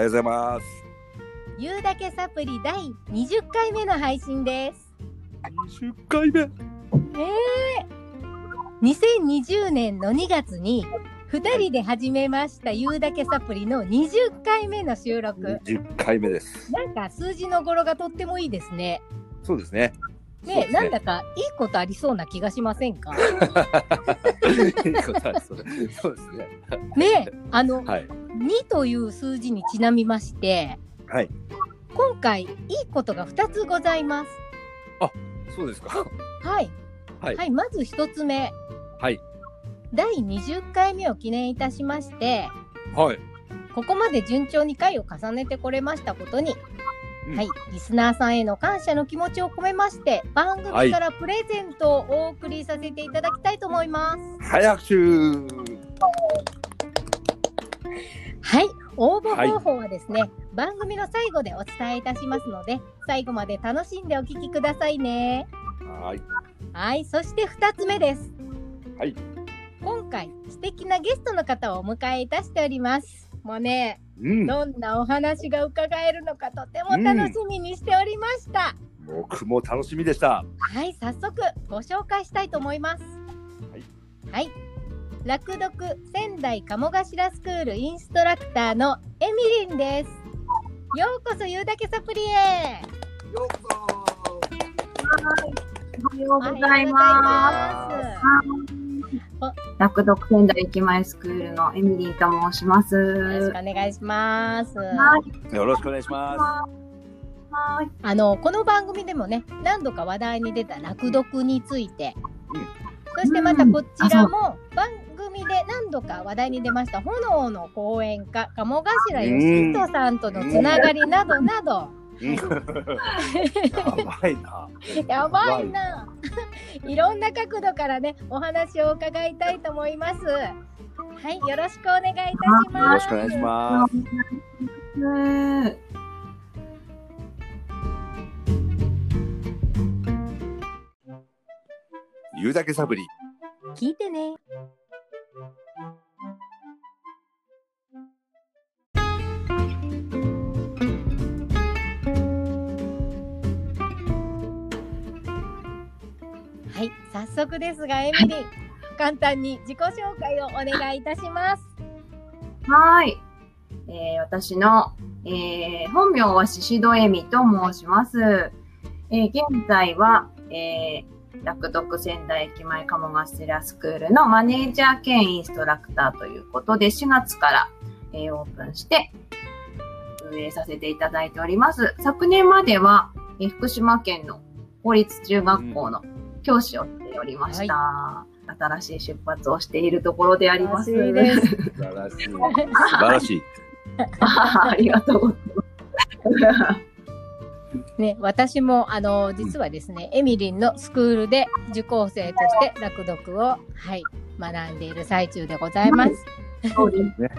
はようございます。言うだけサプリ第20回目の配信です。20回目？ええ2020年の2月に2人で始めました言うだけサプリの20回目の収録。10回目です。なんか数字の語呂がとってもいいですね。そうですね。ねねなんだかいいことありそうな気がしませんか？いいことありそうそうですね。ねあの、はい。2という数字にちなみまして、はい。今回いいことが2つございます。そうですか。はい。はいはい、まず1つ目。はい。第20回目を記念いたしまして、はい。ここまで順調に回を重ねてこれましたことに、うんはい、リスナーさんへの感謝の気持ちを込めまして、番組からプレゼントをお送りさせていただきたいと思います。早くしゅはい、応募方法はですね、番組の最後でお伝えいたしますので、最後まで楽しんでお聞きくださいね。はい。はい、そして2つ目です。はい。今回、素敵なゲストの方をお迎えいたしております。もうね、うん。どんなお話が伺えるのかとても楽しみにしておりました。僕も楽しみでした。はい、早速ご紹介したいと思います。はい。はい。楽読仙台鴨頭スクールインストラクターのエミリンです。ようこそ言うだけサプリへ。ようこおはようございおはようございます。楽読仙台駅前スクールのエミリーと申します。よろしくお願いします。はい。そよろしくお願いしまはい。あのこの番組でもね何度か話題に出た楽読について、うんそしてまたこちらも番組で何度か話題に出ました炎の講演家鴨頭義人さんとのつながりなどなど、す。うんやばいな。やばいな。いろんな角度からね、お話を伺いたいと思います。はい、よろしくお願いいたします。よろしくお願いします。す。言うだけサブリ。聞いてね。はい、早速ですが、エミリン、簡単に自己紹介をお願いいたします。はい。えー私の、えー本名は宍戸恵美と申します。えー現在は、えー楽読仙台駅前鴨頭スクールのマネージャー兼インストラクターということで、4月から、えーオープンして、運営させていただいております。昨年までは、えー福島県の公立中学校の教師をしておりました。新しい出発をしているところであります。素晴らしい素晴らしい。ありがとうございます。ね、私もあの実はですね、エミリンのスクールで受講生として楽読を、はい、学んでいる最中でございます。そうですね。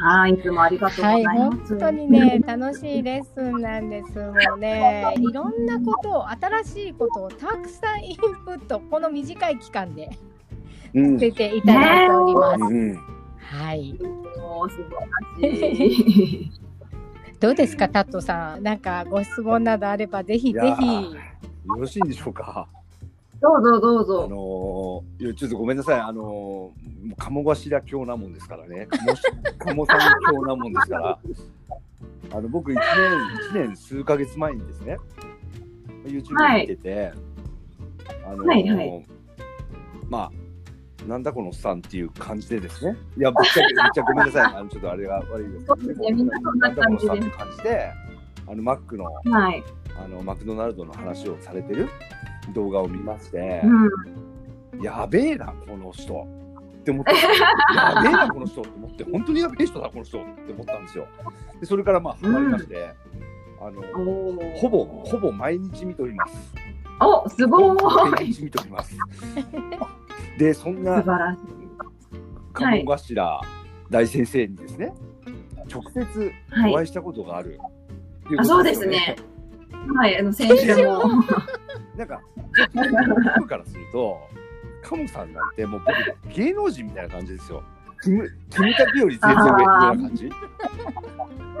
はい、いつもありがとうござはいい、ます。本当にね、楽しいレッスンなんです。もうね、いろんなことを、新しいことをたくさんインプット、この短い期間でうん。出ていただいております。うん。はい。もう素晴らしい。どうですか、タットさん。なんかご質問などあれば、ぜひぜひ。ーよろしいんでしょうか。どうぞどうあぞ。のー、ちょっとごめんなさい、あのー、鴨頭教なもんですからね、鴨さん教なもんですから、あの僕1年、一年数ヶ月前にですね、YouTube 見てて、あのーはいはい。まあ、なんだこのおっさんっていう感じでですね、いや、ぶっちゃけ、ぶっちゃけごめんなさい、あのちょっとあれが悪いですけど、そうですね。みんなそんな感じで。なんだこのおっさんっていう感じで、あのマックのはい。あのマクドナルドの話をされてる動画を見まして、うん。やべえな、この人。って思って、やべえな、この人って思って、本当にやべえ人だ、この人って思ったんですよ。で、それからまあ、ハマりまして、あの、おーほぼ、ほぼ毎日見ております。お、すごい。毎日見ております。で、そん素な晴らしい。鴨頭大先生にですね、直接はいお会いしたことがある。っていあ、こそうですね。。はい、あの、先週も。なんか、僕からすると、カモさんなんてもう僕芸能人みたいな感じですよ。キム、キムタクより全然上上な感じ。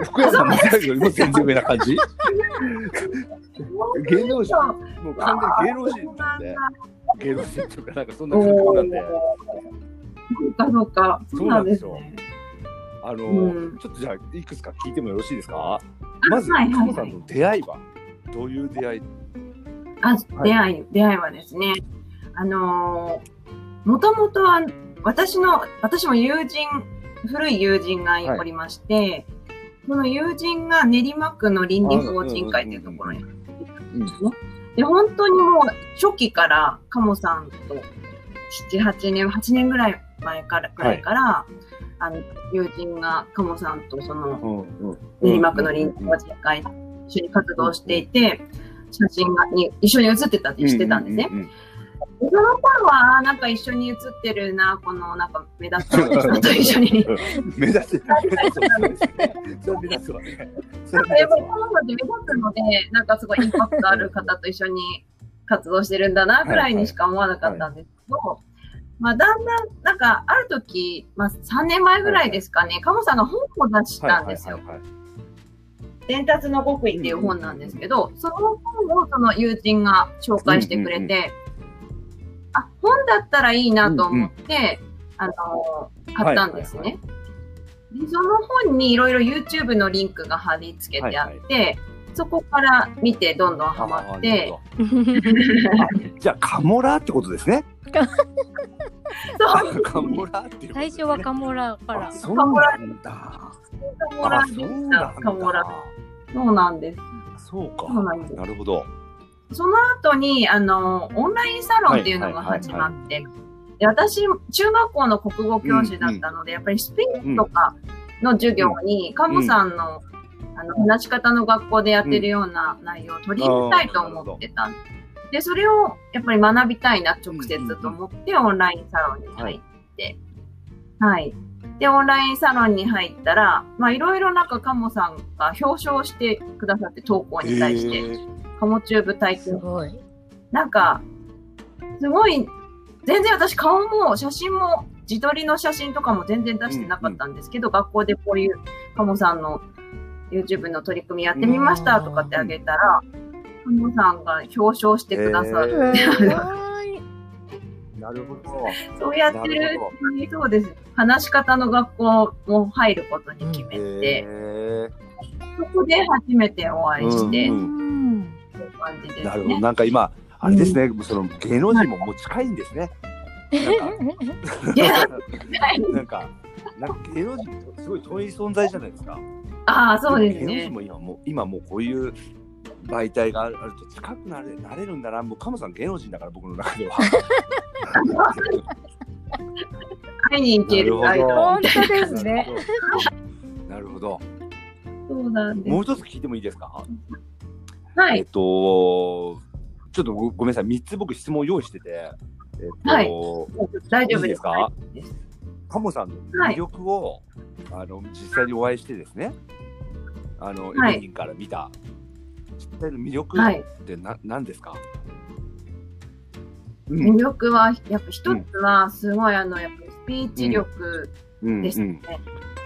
福山雅治よりも全然上な感じ。芸能人、もう完全に芸能人なんで、芸能人とかなんかそんな感覚なんで、そうか、そうなんですね。あの、うん。ちょっとじゃあいくつか聞いてもよろしいですか？まず、はいはいはい。カモさんの出会いは？どういう出会いあ、はい。出会い、出会いはですね、あのー、もともとは、私の、私も友人、古い友人がおりまして、その友人が練馬区の倫理法人会っていうところに、うん。で、本当にもう初期から、カモさんと、7、8年、8年ぐらい前から、くらいから、あの、友人がカモさんとその、練馬区の倫理法人会、一緒に活動していて、写真がに一緒に写ってたって知ってたんですね。その頃は、なんか一緒に写ってるな、この、なんか目立つ人と一緒に。うん目立つ、目立つわね。なんかやっぱり目彼女って目立つので、なんかすごいインパクトある方と一緒に活動してるんだな、ぐらいにしか思わなかったんですけど、まあだんだん、なんかある時、まあ3年前ぐらいですかね、カモさんが本を出したんですよ。はいはいはいはい伝達の極意っていう本なんですけど、その本をその友人が紹介してくれて、あ、本だったらいいなと思って、あの、買ったんですね。はいはいでその本にいろいろ YouTube のリンクが貼り付けてあって、そこから見てどんどんハマって、じゃあカモラってことですね。そう、カモラっていうことですね。最初はカモラからあ。そうなんだ。カモラでしあそうなんだた。カモラ。そうなんです。そうか。そうなんですなるほど。その後に、あの、オンラインサロンっていうのが始まって、で私、中学校の国語教師だったので、やっぱりスペインとかの授業に、カモさんの、あの、話し方の学校でやってるような内容を取り入れたいと思ってたんです。で、それをやっぱり学びたいな、直接と思って、オンラインサロンに入って、はい。で、オンラインサロンに入ったら、まあ、いろいろなんかカモさんが表彰してくださって、投稿に対して、カモチューブ体験。すごい。なんか、すごい、全然私顔も写真も、自撮りの写真とかも全然出してなかったんですけど、学校でこういうカモさんの YouTube の取り組みやってみましたとかってあげたら、カモさんが表彰してくださる。へすごい。なるほど。そうやってるうちにそうです。話し方の学校も入ることに決めて、へそこで初めてお会いして、ううんん。そういう感じですーなるほど。ね。なんか今、あれですね、その芸能人ももう近いんですね。いやなんか、なんか芸能人とすごい遠い存在じゃないですか。ああ、そうですね。芸能人も今もう今もうこういう媒体があると近くなれなれるんだな。もうカモさん芸能人だから僕の中では。会いに行ける本。当ですね。なるほど。そうなんです。もう一つ聞いてもいいですか？はい。えっと、ちょっとごごめんなさい、3つ僕質問用意してて、えっと、はい大丈夫ですかはいですカモさんの魅力を、あの実際にお会いしてですね、あの、はいエレニンから見た、実際の魅力はい。ってな、何ですか、う魅力は、やっぱ一つは、すごいあの、やっぱりスピーチ力うん。ですね。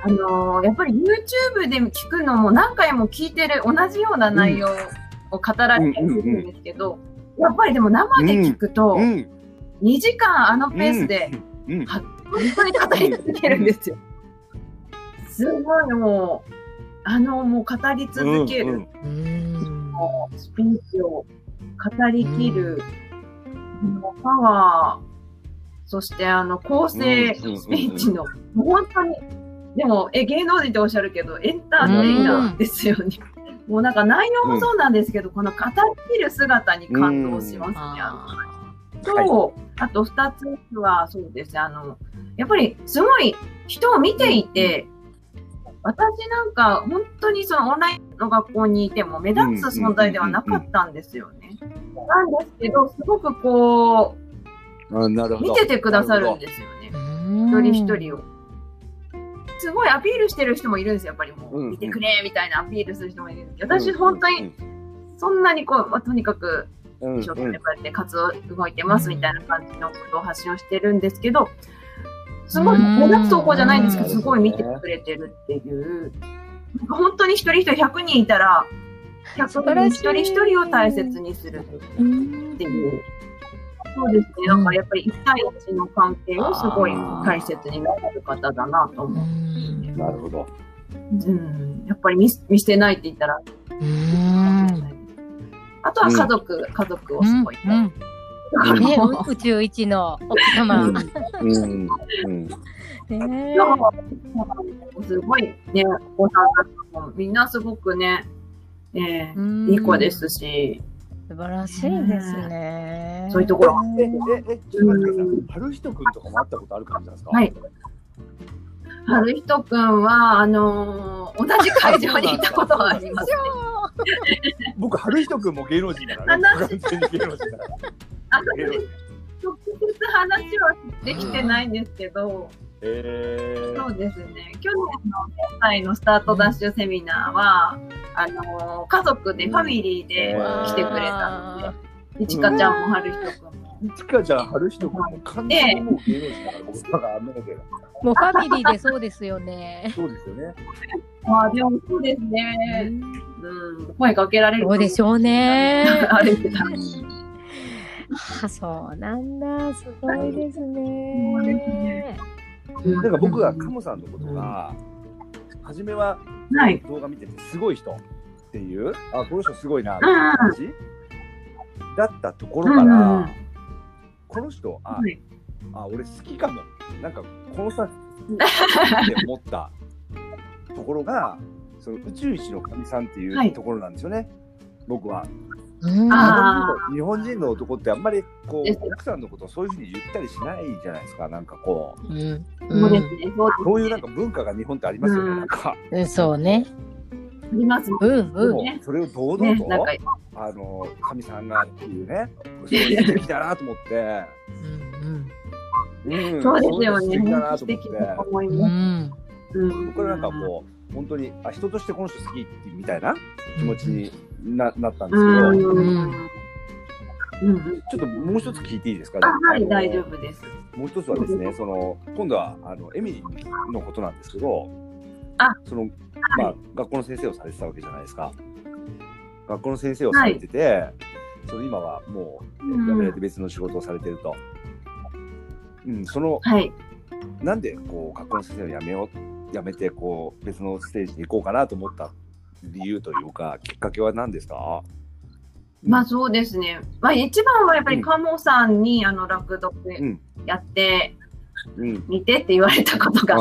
あのー、やっぱり YouTube で聞くのも何回も聞いてる同じような内容を語られてるんですけど、やっぱりでも生で聞くとう、ん。2時間あのペースで、うん、うん。本当に語り続けるんですよ。すごいもう、あの、もう語り続ける、うん。スピーチを語りきる、もうパワー、そしてあの、構成うんスピーチの、もう本当に、でも、え、芸能人っておっしゃるけど、エンターテイナーですよね。もうなんか内容もそうなんですけど、この語りきる姿に感動しますね。と、あと二つは、そうです。ね、あの、やっぱりすごい人を見ていて、私なんか本当にそのオンラインの学校にいても目立つ存在ではなかったんですよね。なんですけど、すごくこあなるう、ほど。見ててくださるんですよね。一人一人を。すごいアピールしてる人もいるんですよ、やっぱりもう。見てくれみたいなアピールする人もいるんですけど、私本当にそんなにこう、まあ、とにかくうん、一生懸命こうやって活動動いてますみたいな感じのことを発信をしてるんですけど、すごい目立つ投稿じゃないんですけど、うんすごい見てくれてるっていう。なんか本当に一人一人100人いたら、100人一人一人を大切にするうんっていう。そうですね。だからやっぱり一対一の関係をすごい大切になる方だなとう思う。んなるほど。うん。やっぱり見す見捨てないって言ったら、うんあとは家族、家族をすごい。うんうんね、う宇宙一の奥様。うんうんうん ねすごいね、お子さんたちもみんなすごくね、えうんーいい子ですし、素晴らしいですね。そういうところえ、え、え、ちょっと待ってください。春人くんとかも会ったことある感じなんですか？はい。春人くんは、あのー同じ会場にいたことはあります。僕、春人くんも芸能人だからね。完全に芸能人だから。直接話はできてないんですけど、えーそうですね。去年の現在のスタートダッシュセミナーは、あのー家族でファミリーで来てくれたので、いちかちゃんも春人くんも。ちかちゃん、春人くんも完全にもう芸能人だから、僕だからあんなことやもうファミリーでそうですよね。そうですよね。まあでもそうですね。うん、声かけられるそうでしょうね。あれだ。あ、そうなんだ。すごいですね。なんか僕がカモさんのことが、初めははい。動画見てて、すごい人っていう、あ、この人すごいな、みたいな感じ？だったところから、この人、あは、いあ、俺好きかも。なんか、このさ、って思ったところが、その宇宙一の神さんっていうところなんですよね。僕は。日本人の男ってあんまりこう奥さんのことをそういうふうに言ったりしないじゃないですか。なんかこう、うんそうですね。そういうなんか文化が日本ってありますよね。うんなんか。うんそうね。ありますもんうんうん。それを堂々ね。と、あの神さんがっていうね、そういう素敵だなと思って、うん、そうですよね。素敵だなと思って思いうんうます。ん。うん僕はなんかこう本当にあ人としてこの人好きってみたいな気持ちにな,、なったんですけど、うん。ううんん。うん。ちょっともう一つ聞いていいですか、あ、はい、の大丈夫です。もう一つはですね、その今度はあのエミリーのことなんですけど、あそのまあ、学校の先生をされてたわけじゃないですか。学校の先生をされてて、その今はもううん辞められて別の仕事をされてると。うん、そのはい。なんでこう学校の先生を辞めよう辞めてこう別のステージに行こうかなと思った理由というかきっかけは何ですか？まあそうですね。まあ一番はやっぱり鴨さんにあの落読んやってうん、みてって言われたことが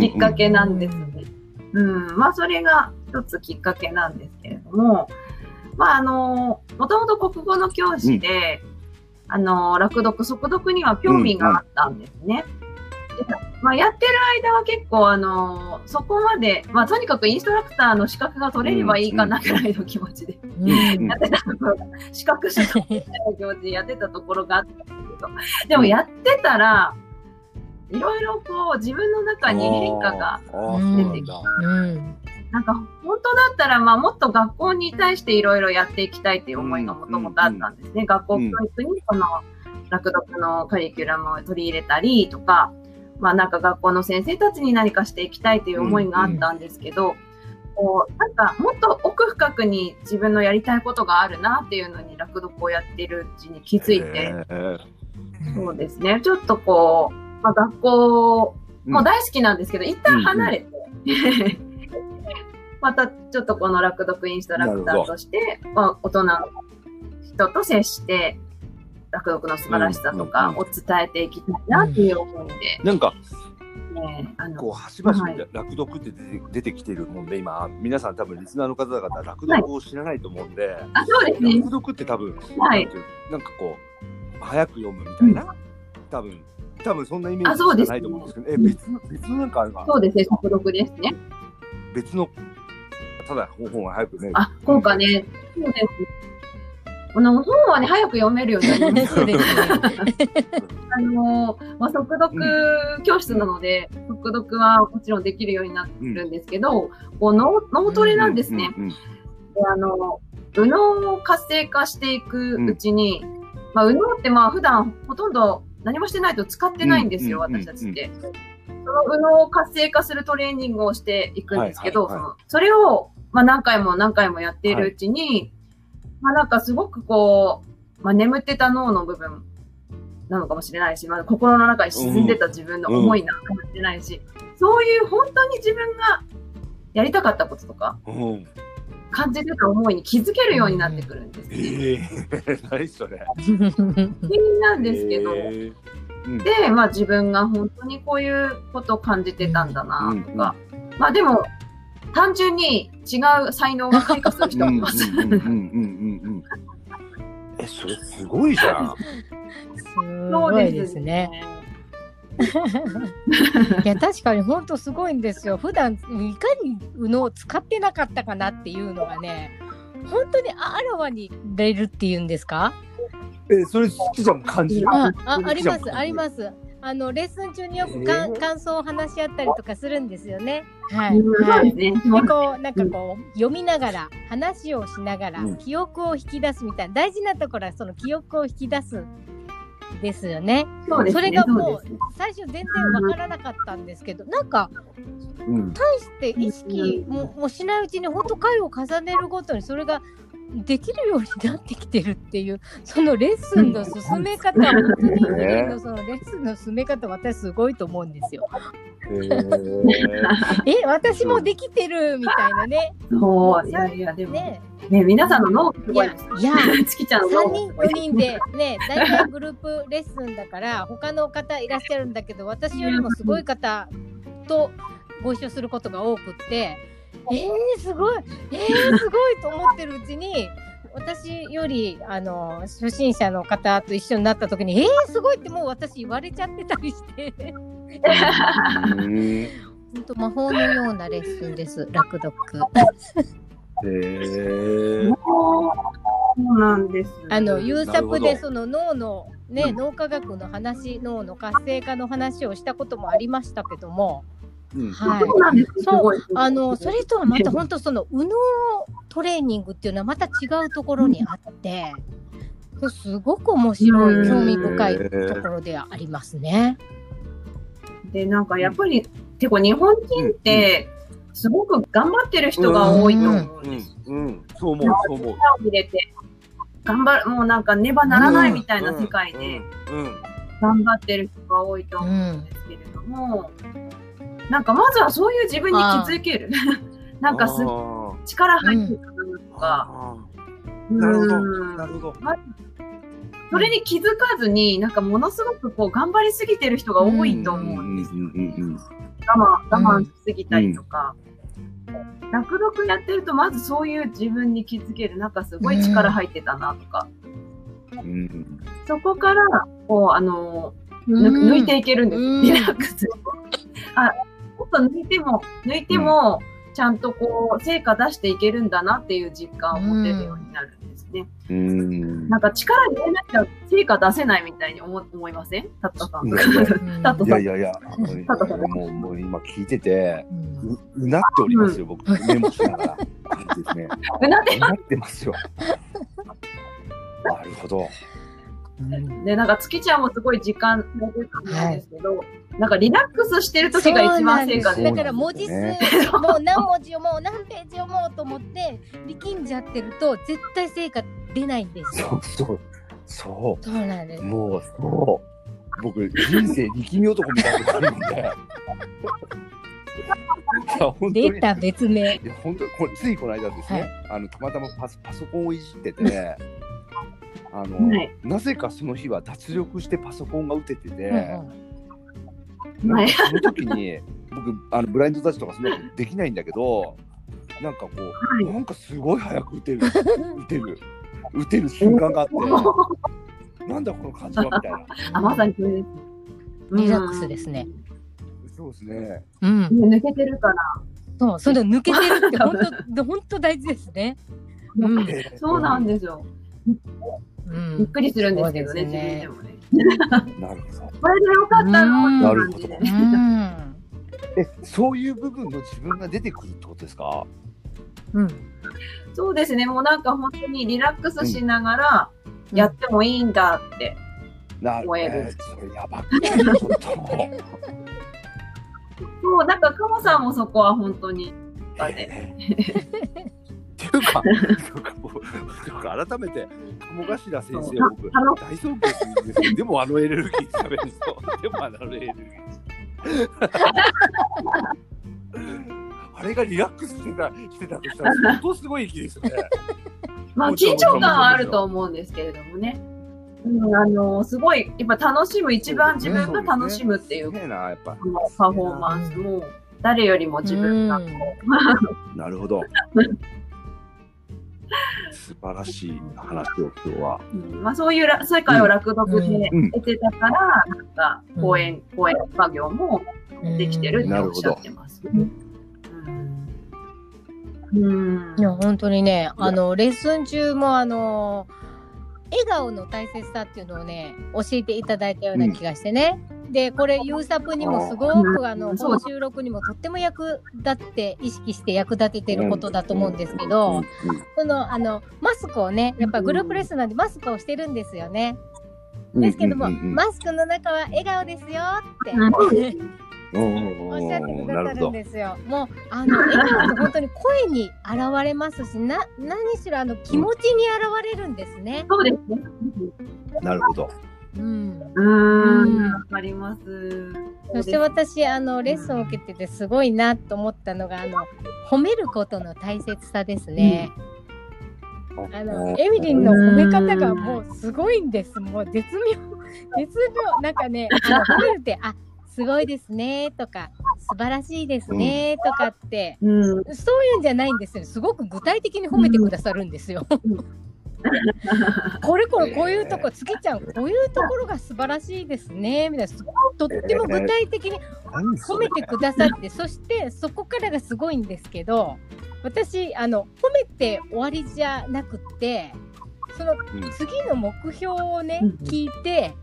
きっかけなんですね。うん、まあそれが一つきっかけなんですけれども、まああの、もともと国語の教師で、あの、落読、速読には興味があったんですね。でまあ、やってる間は結構あの、そこまで、まあとにかくインストラクターの資格が取れればいいかなくらいの気持ちでうん。やってたところが、資格取得みたいな気持ちでやってたところがあったんですけど、でもやってたら、いろいろこう自分の中に変化があーあーそうなんか本当だったら、まあ、もっと学校に対していろいろやっていきたいっていう思いがもともとあったんですね。学校教育にその落読のカリキュラムを取り入れたりとか、まあなんか学校の先生たちに何かしていきたいという思いがあったんですけど、こうなんかもっと奥深くに自分のやりたいことがあるなっていうのに落読をやってるうちに気づいて、そうですね。ちょっとこう、まあ、学校も大好きなんですけど、一旦離れて、またちょっとこの落読インストラクターとして、まあ、大人の人と接して、落読の素晴らしさとかを伝えていきたいなっていう思いで、なんかね、あの、こう端々はいに落読って出て出てきてるもんで今皆さん多分リスナーの方々落読を知らないと思うんで、あ、そうですね落。読って多分、はいなんかこう早く読むみたいな、多分多分そんなイメージじゃあそうですないと思うんですけど、え別の別のなんかあるかそうですね、速読ですね。別のただ方法が早くね。あ、効果ね。そうです。この本はね、早く読めるようになりますね。あのまあ、速読教室なので、速読はもちろんできるようになってるんですけど、こう脳脳トレなんですね。あの右脳を活性化していくうちに、まあ、右脳ってまあ普段ほとんど何もしてないと使ってないんですよ、うんうん私たちって。その右脳を活性化するトレーニングをしていくんですけど、そのそれを、まあ、何回も何回もやっているうちに、まあなんかすごくこう、まあ、眠ってた脳の部分なのかもしれないし、まあ、心の中に沈んでた自分の思いなのかもしれないし、そういう本当に自分がやりたかったこととか、うん。感じてた思いに気づけるようになってくるんです。ええ 何それ。不思議なんですけど、で、まあ自分が本当にこういうことを感じてたんだなとか、まあでも、単純に違う才能が開花する人もいます。え、それすごいじゃん。すごいですね。いや確かに本当すごいんですよ。普段いかに右脳を使ってなかったかなっていうのがね、本当にああらわに出るっていうんですか？え、それ、ちちゃんも感じる。あ、あありますあります。あのレッスン中によくえー感想を話し合ったりとかするんですよね。はい。うんはい。そうですね。でこうなんかこう読みながら話をしながらうん記憶を引き出すみたいな大事なところはその記憶を引き出すですよね。そうですね。それがもうね最初全然わからなかったんですけど、なんかうん。対して意識ももしないうちに本当回を重ねるごとにそれができるようになってきてるっていうそのレッスンの進め方、本当にのそのレッスンの進め方私すごいと思うんですよ。えーえ私もできてるみたいなね。そう、いやいや、でも、ね、ね皆さんの脳すいやごいですよ。いや月ちゃんの3脳人5人でね大体グループレッスンだから他の方いらっしゃるんだけど私よりもすごい方とご一緒することが多くってえー、すごいえー、すごいと思ってるうちに私よりあの初心者の方と一緒になった時に「えー、すごい!」ってもう私言われちゃってたりしてうん本当魔法のようなレッスンです落読。えーそうなんです。あの、ユーサプでその脳のね、脳科学の話、脳の活性化の話をしたこともありましたけども、うんはい。そうなんです。すそう。あの、それとはまた本当その右脳トレーニングっていうのはまた違うところにあって、すごく面白い、うん興味深いところでありますね。で、なんかやっぱり、てか日本人って、すごく頑張ってる人が多いと思うんうんです。うん、そう思う、そう思う。力を入れて、頑張る、もうなんかねばならないみたいな世界でうん、うん頑張ってる人が多いと思うんですけれども、なんかまずはそういう自分に気づける。なんかすあ力入ってるかなとーか、なるほど、うんなるほど。それに気づかずに、なんかものすごくこう頑張りすぎてる人が多いと思うんです。うんうんうん我慢、我慢しすぎたりとか。落読やってると、まずそういう自分に気づける。なんかすごい力入ってたなとか。うんうんそこから、こう、あの、抜いていけるんです。うんリラックス。あ、もっと抜いても、抜いても、ちゃんとこう、成果出していけるんだなっていう実感を持てるようになるんですね。うん。なんか力入れなきゃ成果出せないみたいに思思いません？タッタさん。タットいやいやいや、あのね佐藤さん。もうもう今聞いてて、うん。ううなっておりますよ、僕、メモしながら。うなってます？よ。なるほど。で、なんか月ちゃんもすごい時間が出ると思うんですけど、なんかリラックスしてる時が一番成果そうなんですだから文字数、もう何文字読もう、何ページ読もうと思って力んじゃってると絶対成果出ないんですよ。そうそう。そそうなんですう。。もう、そう。僕、人生力み男みたいな感じで。いや、本当に。出た別名。いや本当これついこの間ですね、はいあのたまたまパソパソコンをいじっててあの、はいなぜかその日は脱力してパソコンが打ててて、うんうんはいなんかその時に僕あのブラインドタッチとかそんなことできないんだけどなんかこう、はいなんかすごい早く打てる 打てる打てる瞬間があって なんだこの感じはみたいなあ、まさにそれです。リラックスですね。そうですねうん。うん。抜けてるから。そう、その抜けてるって本当本当大事ですね。うん。そうなんですよ。うびっん。くりするんですけどね、自分でもね。なるほどこれでよかったのって感じでうね。ん。えそういう部分の自分が出てくるってことですか？うん。そうですね、もうなんか本当にリラックスしながらやってもいいんだってな燃えるえーそれやばくない？ちょっと。そう、なんか、カモさんもそこは本当に。あえー っていうか、なんか改めて、鴨頭先生を僕、大尊敬するんですけど、でもあのエネルギー喋ると、でもあのエネルギー。あれがリラックスしてたしてたとしたら、相当すごい息ですよね。まあ、緊張感はあると思うんですけれどもね。うん、あの、すごい、やっぱ楽しむ、一番自分が楽しむっていう、すげえな、やっぱ。このパフォーマンスも、誰よりも自分がこう、なるほど。素晴らしい話を今日は。うん。まあ、そういうら世界を落読でうん。得てたから、なんか講演、講演家業もできてるっておっしゃってます。ね。うん。うん。いや本当にねあのレッスン中もあの笑顔の大切さっていうのをね教えていただいたような気がしてね、でこれユーサプにもすごくあのうんこの収録にもとっても役立って意識して役立ててることだと思うんですけど、そのあのマスクをねやっぱグループレッスンなんでマスクをしてるんですよね。ですけども、マスクの中は笑顔ですよって。うんおっしゃってくださるん。ですよ。もうあの笑顔って本当に声に現れますし、な何しろあの気持ちに現れるんですね。そうですね。なるほど。うん。うーん、わかります。そして私あのレッスンを受けててすごいなと思ったのがあの褒めることの大切さですね。あのエミリンの褒め方がもうすごいんです。もう絶妙絶妙なんかねあの褒めるってあすごいですねとか素晴らしいですねとかって。うん、そういうんじゃないんですよ。すごく具体的に褒めてくださるんですよ。これこれこういうとこ、つけちゃん、こういうところが素晴らしいですね。みたいな、すとっても具体的に褒めてくださって、そしてそこからがすごいんですけど、私、あの、褒めて終わりじゃなくって、そのうん。次の目標をねうん、聞いて、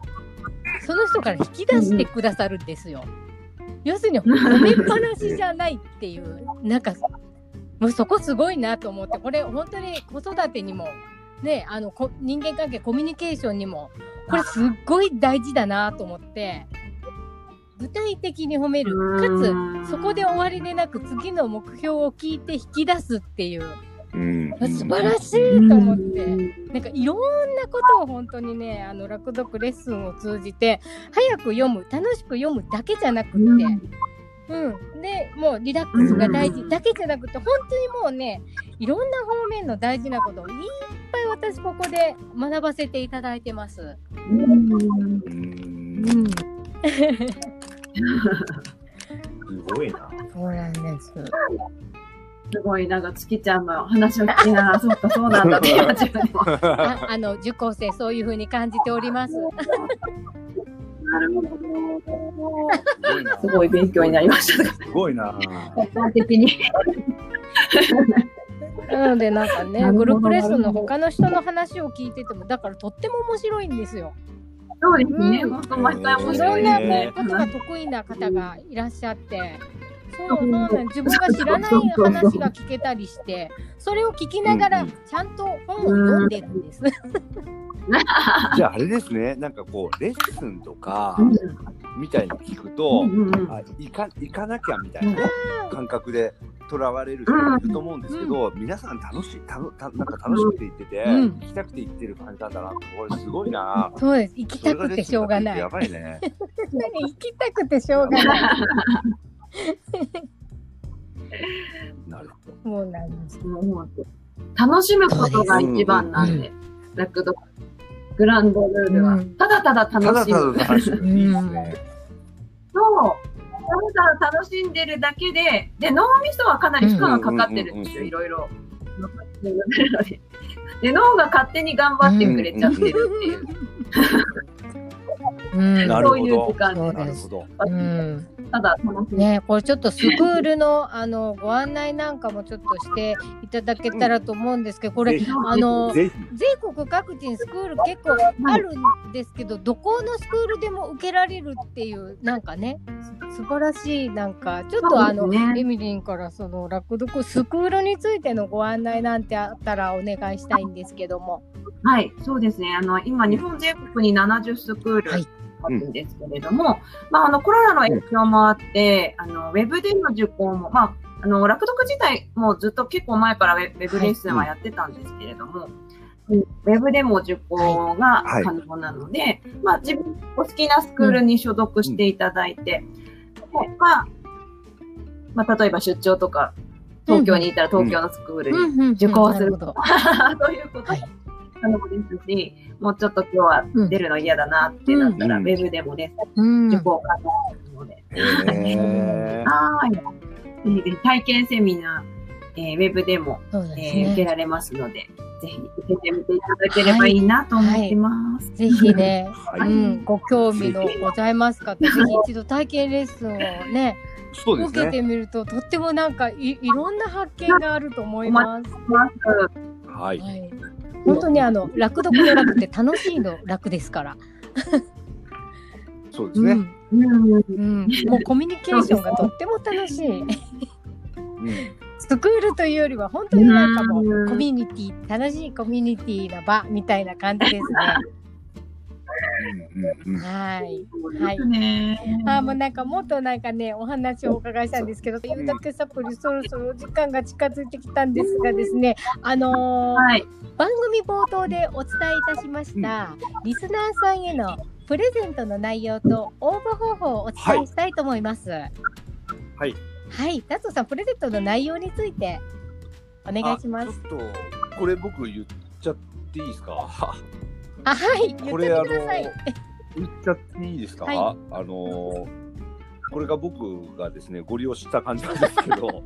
その人から引き出してくださるんですよ。要するに褒めっぱなしじゃないっていう、なんか、もうそこすごいなと思って、これ本当に子育てにも、ね、あのこ人間関係、コミュニケーションにも、これすっごい大事だなと思って、具体的に褒める、かつ、そこで終わりでなく、次の目標を聞いて引き出すっていう、うん。素晴らしいと思って。なんかいろんなことを本当にねあの落読レッスンを通じて早く読む楽しく読むだけじゃなくって、うん。うん、でもうリラックスが大事うんだけじゃなくて本当にもうねいろんな方面の大事なことをいっ私ここで学ばせていただいてます。うん すごいな。そうなんです。すごい、なんか月ちゃんの話を聞きながら、そうか、そうなんだって今自分でも。ああの受講生そういう風に感じております。なるほど。すごい勉強になりました。すごいな。客観的に。なのでなんかねグループレッスンの他の人の話を聞いててもだからとっても面白いんですよ。そうですね。うん本当毎回面い白いろんな。ことが得意な方がいらっしゃって。そうそうなん自分が知らない話が聞けたりしてそれを聞きながらちゃんと本を読んでるんです。じゃああれですね、なんかこうレッスンとかうんみたいに聞くと、うんうんうんあ行か行かなきゃみたいなね感覚でとらわれる人がいると思うんですけど、皆さん楽しいたのたなんか楽しくて行ってて、うん行きたくて行ってる感じなんだなこれすごいな。そうです行きたくてしょうがない。やばいね。行きたくてしょうがない。なるほど。もうなんです。もう楽しむことが一番なんで、落読グランドルールは、うんただただただ楽しむ。ただ楽しくていいですね。そう。ただ楽しんでるだけで、で、脳みそはかなり負荷がかかってるんですよ、うんいろいろ。で、脳が勝手に頑張ってくれちゃってるっていう、うんなるほどそういう時間そうでなるほど。うんただ。ねこれちょっとスクールのあのご案内なんかもちょっとしていただけたらと思うんですけどこれぜひあの。全国各地にスクール結構あるんですけどどこのスクールでも受けられるっていうなんかねす素晴らしいなんかちょっとあの、ねエミリンからその落読スクールについてのご案内なんてあったらお願いしたいんですけども。はい、そうですね。あの、今、日本全国に70スクールんですけれども、まあ、あの、コロナの影響もあって、あの、ウェブでの受講も、まあ、あの、落読自体もずっと結構前からウェブレッスンはやってたんですけれども、うん。ウェブでも受講がはい。可能なので、まあ、自分お好きなスクールに所属していただいて、でまあ、まあ、例えば出張とか、東京にいたら東京のスクールにうんうんうん受講するなほど。ということはい。可能ですし、もうちょっと今日は出るの嫌だなってなったら、うんウェブでもね、うん受講可能ですので、体験セミナー、えーウェブでも、ですえー受けね。られますので、ぜひ受けてみていただければいいなと思ってます。ぜひね、はいうん、ご興味のございますか ぜひ一度体験レッスンをね、そうですね。受けてみるととってもなんかいいろんな発見があると思います。はい。はい。本当にあの楽読の楽って楽しいの楽ですから。そうですね。うんうんうん、もうコミュニケーションがとっても楽しい。うんスクールというよりは本当になんかもううんコミュニティ楽しいコミュニティな場みたいな感じですね。うんうんうんはい。はい。ねあーもうなんかもっとなんかねお話をお伺いしたんですけど、ゆうだけサプリそろそろお時間が近づいてきたんですがですね、あのーはい。番組冒頭でお伝えいたしました、リスナーさんへのプレゼントの内容と応募方法をお伝えしたいと思います。はい。はい。はい、達夫さんプレゼントの内容についてお願いします。あちょっとこれ僕言っちゃっていいですか？あ、はい、言ってみてこれあのください。言っちゃっていいですか？はあのこれが僕がですねご利用した感じなんですけど、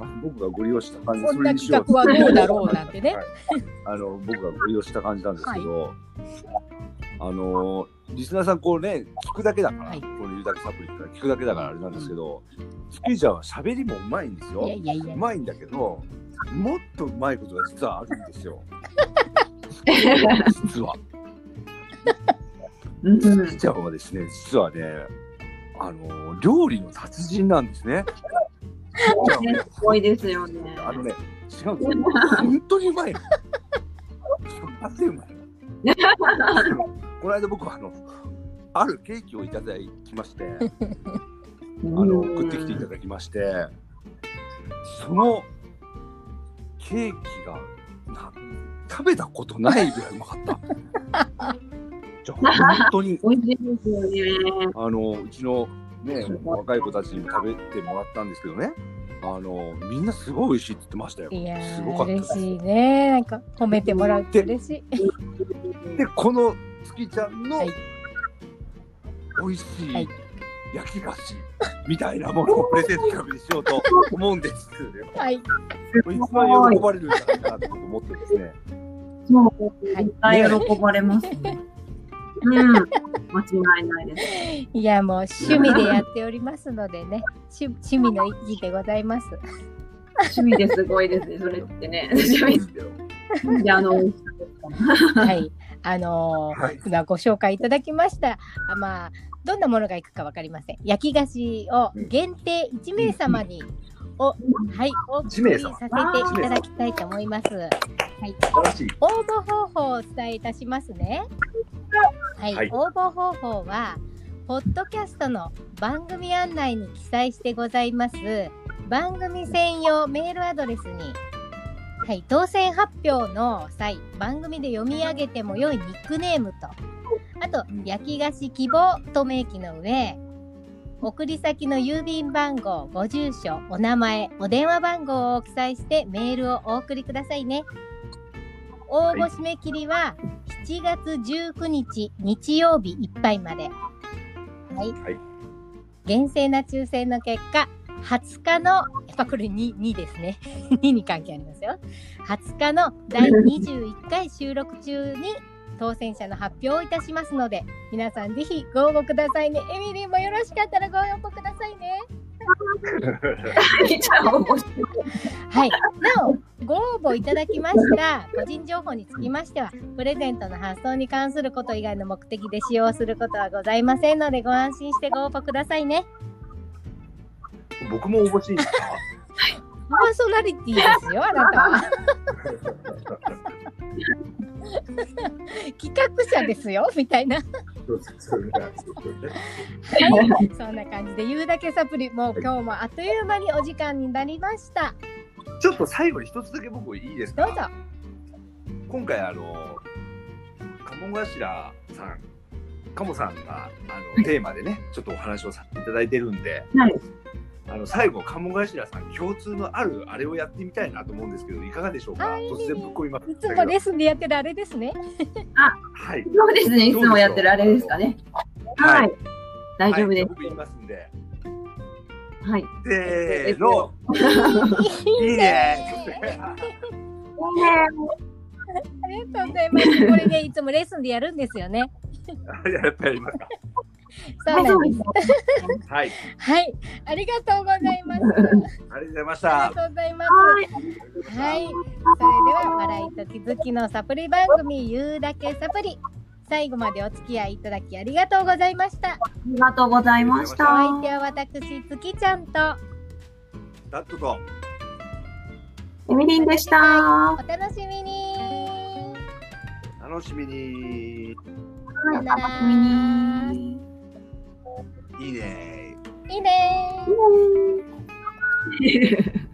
あ僕がご利用した感じこんな企画はどうだろうなんてね。はいあの僕がご利用した感じなんですけど、あのリスナーさんこうね聞くだけだから、はいこのゆうだけサプリってのは聞くだけだからあれなんですけど、つくりちゃんは喋りもうまいんですよ。う。まいんだけど、もっとうまいことが実はあるんですよ。実は。うんちゃんはですね、実はね、あの料理の達人なんですね。ねすごいですよね。あのね、違うんですよ。本当にうまいの。マジでうまいの。この間僕はあの、あるケーキをいただきまして、あの送ってきていただきまして、そのケーキがな食べたことないぐらいうまかった。じゃあ本当に美味しいですよね。あのうちのね若い子たちにも食べてもらったんですけどね、あのみんなすごい美味しいって言ってましたよ。いやすごかーったです。嬉しいね。なんか褒めてもらうと嬉しい。でこの月ちゃんのはい美味しはいい焼き菓子みたいなものをプレゼント企画にしようと思うんです。はい。一番喜ばれるんじゃないかなと思ってですね。そう、はい絶対喜ばれますね。うん、間違いないです。いやもう趣味でやっておりますのでね。趣趣味の域でございます。趣味ですごいですね、それってね。趣味ですからはい。あのーはい今ご紹介いただきました。あまあどんなものがいくかわかりません。焼き菓子を限定1名様に、おはいお送りさせていただきたいと思います。はい。い。応募方法をお伝えいたしますね。はい、はい応募方法は、ポッドキャストの番組案内に記載してございます、番組専用メールアドレスに、はい、当選発表の際、番組で読み上げても良いニックネームと、あとうん、焼き菓子希望と明記の上、送り先の郵便番号、ご住所、お名前、お電話番号を記載してメールをお送りくださいね。応募締め切りは7月19日日曜日いっぱいまで。はい。はい厳正な抽選の結果、20日の、やっぱこれ 2, 2ですね。2に関係ありますよ。20日の第21回収録中に当選者の発表をいたしますので、皆さんぜひご応募くださいね。エミリーもよろしかったらご応募くださいね。はい。なお、ご応募いただきました個人情報につきましては、プレゼントの発送に関すること以外の目的で使用することはございませんので、ご安心してご応募くださいね。僕も応募していいですか？パーソナリティですよ、あなたは。企画者ですよみたいな。はい、そんな感じで言うだけサプリ、もう今日もあっという間にお時間になりました。ちょっと最後に一つだけ僕いいですか？どうぞ。今回あの鴨頭さん鴨さんがあのテーマでねちょっとお話をさせていただいてるんで、はいあの最後鴨頭さん共通のあるあれをやってみたいなと思うんですけどいかがでしょうか？はい突然ぶっ込みますいつもレッスンでやってるあれですね。はいそうですね、いつもやってるあれですかね。はいはい。大丈夫です。はい僕言いますんではい。せーのいいねいいね。ありがとうございます。これね、いつもレッスンでやるんですよね。やっぱりやりますかそうなんです。はいはい、ありがとうございます。ありがとうございましたありがとうございます。はい。はい、それでは笑いと気づきのサプリ番組言うだけサプリ。最後までお付き合いいただきありがとうございました。ありがとうございました。お相手は私、月ちゃんとダットとエミリンでした。お楽しみに。楽しみに楽しみに。いいねいいね